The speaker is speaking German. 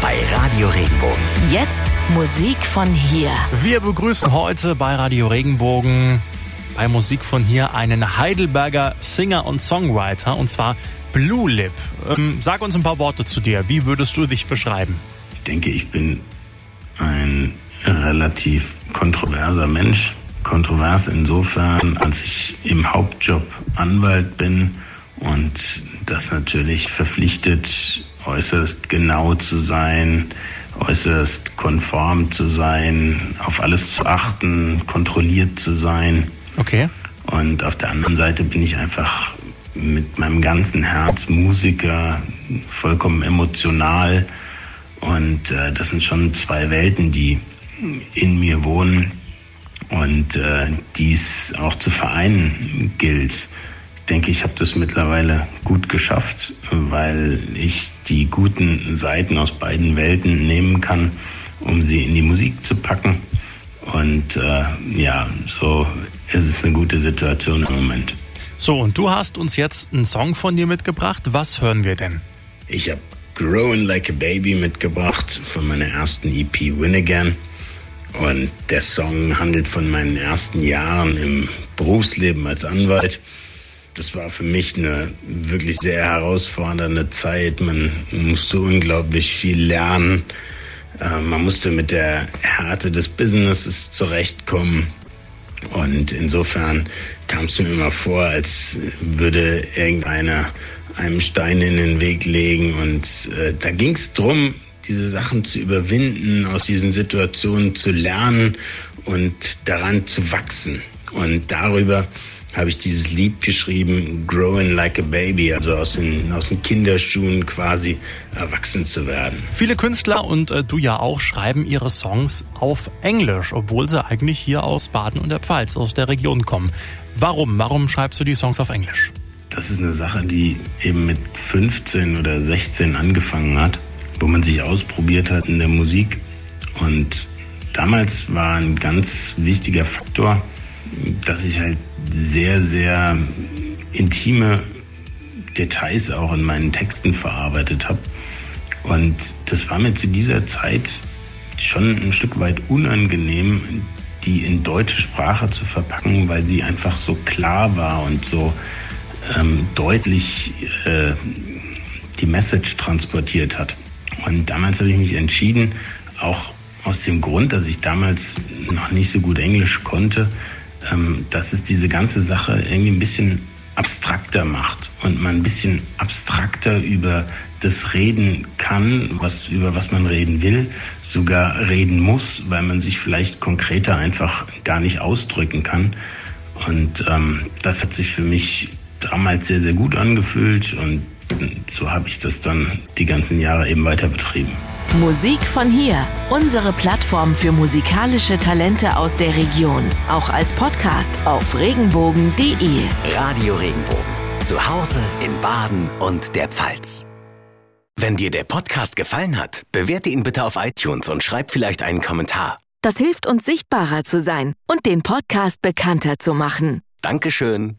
bei Radio Regenbogen. Jetzt Musik von hier. Wir begrüßen heute bei Radio Regenbogen bei Musik von hier einen Heidelberger Singer und Songwriter und zwar Blue Lip. Ähm, sag uns ein paar Worte zu dir. Wie würdest du dich beschreiben? Ich denke, ich bin ein relativ kontroverser Mensch. Kontrovers insofern, als ich im Hauptjob Anwalt bin und das natürlich verpflichtet, äußerst genau zu sein, äußerst konform zu sein, auf alles zu achten, kontrolliert zu sein. Okay. Und auf der anderen Seite bin ich einfach mit meinem ganzen Herz Musiker, vollkommen emotional. Und äh, das sind schon zwei Welten, die in mir wohnen und äh, dies auch zu vereinen gilt denke, ich habe das mittlerweile gut geschafft, weil ich die guten Seiten aus beiden Welten nehmen kann, um sie in die Musik zu packen. Und äh, ja, so ist es eine gute Situation im Moment. So, und du hast uns jetzt einen Song von dir mitgebracht. Was hören wir denn? Ich habe Growing Like a Baby mitgebracht von meiner ersten EP Win Again. Und der Song handelt von meinen ersten Jahren im Berufsleben als Anwalt das war für mich eine wirklich sehr herausfordernde Zeit. Man musste unglaublich viel lernen. Äh, man musste mit der Härte des Businesses zurechtkommen. Und insofern kam es mir immer vor, als würde irgendeiner einem Stein in den Weg legen. Und äh, da ging es darum, diese Sachen zu überwinden, aus diesen Situationen zu lernen und daran zu wachsen. Und darüber habe ich dieses Lied geschrieben, Growing Like a Baby, also aus den, aus den Kinderschuhen quasi erwachsen zu werden. Viele Künstler und äh, du ja auch schreiben ihre Songs auf Englisch, obwohl sie eigentlich hier aus Baden und der Pfalz, aus der Region kommen. Warum? Warum schreibst du die Songs auf Englisch? Das ist eine Sache, die eben mit 15 oder 16 angefangen hat, wo man sich ausprobiert hat in der Musik. Und damals war ein ganz wichtiger Faktor, dass ich halt sehr, sehr intime Details auch in meinen Texten verarbeitet habe. Und das war mir zu dieser Zeit schon ein Stück weit unangenehm, die in deutsche Sprache zu verpacken, weil sie einfach so klar war und so ähm, deutlich äh, die Message transportiert hat. Und damals habe ich mich entschieden, auch aus dem Grund, dass ich damals noch nicht so gut Englisch konnte, ähm, dass es diese ganze Sache irgendwie ein bisschen abstrakter macht und man ein bisschen abstrakter über das reden kann, was, über was man reden will, sogar reden muss, weil man sich vielleicht konkreter einfach gar nicht ausdrücken kann. Und ähm, das hat sich für mich damals sehr, sehr gut angefühlt und so habe ich das dann die ganzen Jahre eben weiter betrieben. Musik von hier, unsere Plattform für musikalische Talente aus der Region. Auch als Podcast auf regenbogen.de. Radio Regenbogen. Zu Hause in Baden und der Pfalz. Wenn dir der Podcast gefallen hat, bewerte ihn bitte auf iTunes und schreib vielleicht einen Kommentar. Das hilft uns sichtbarer zu sein und den Podcast bekannter zu machen. Dankeschön.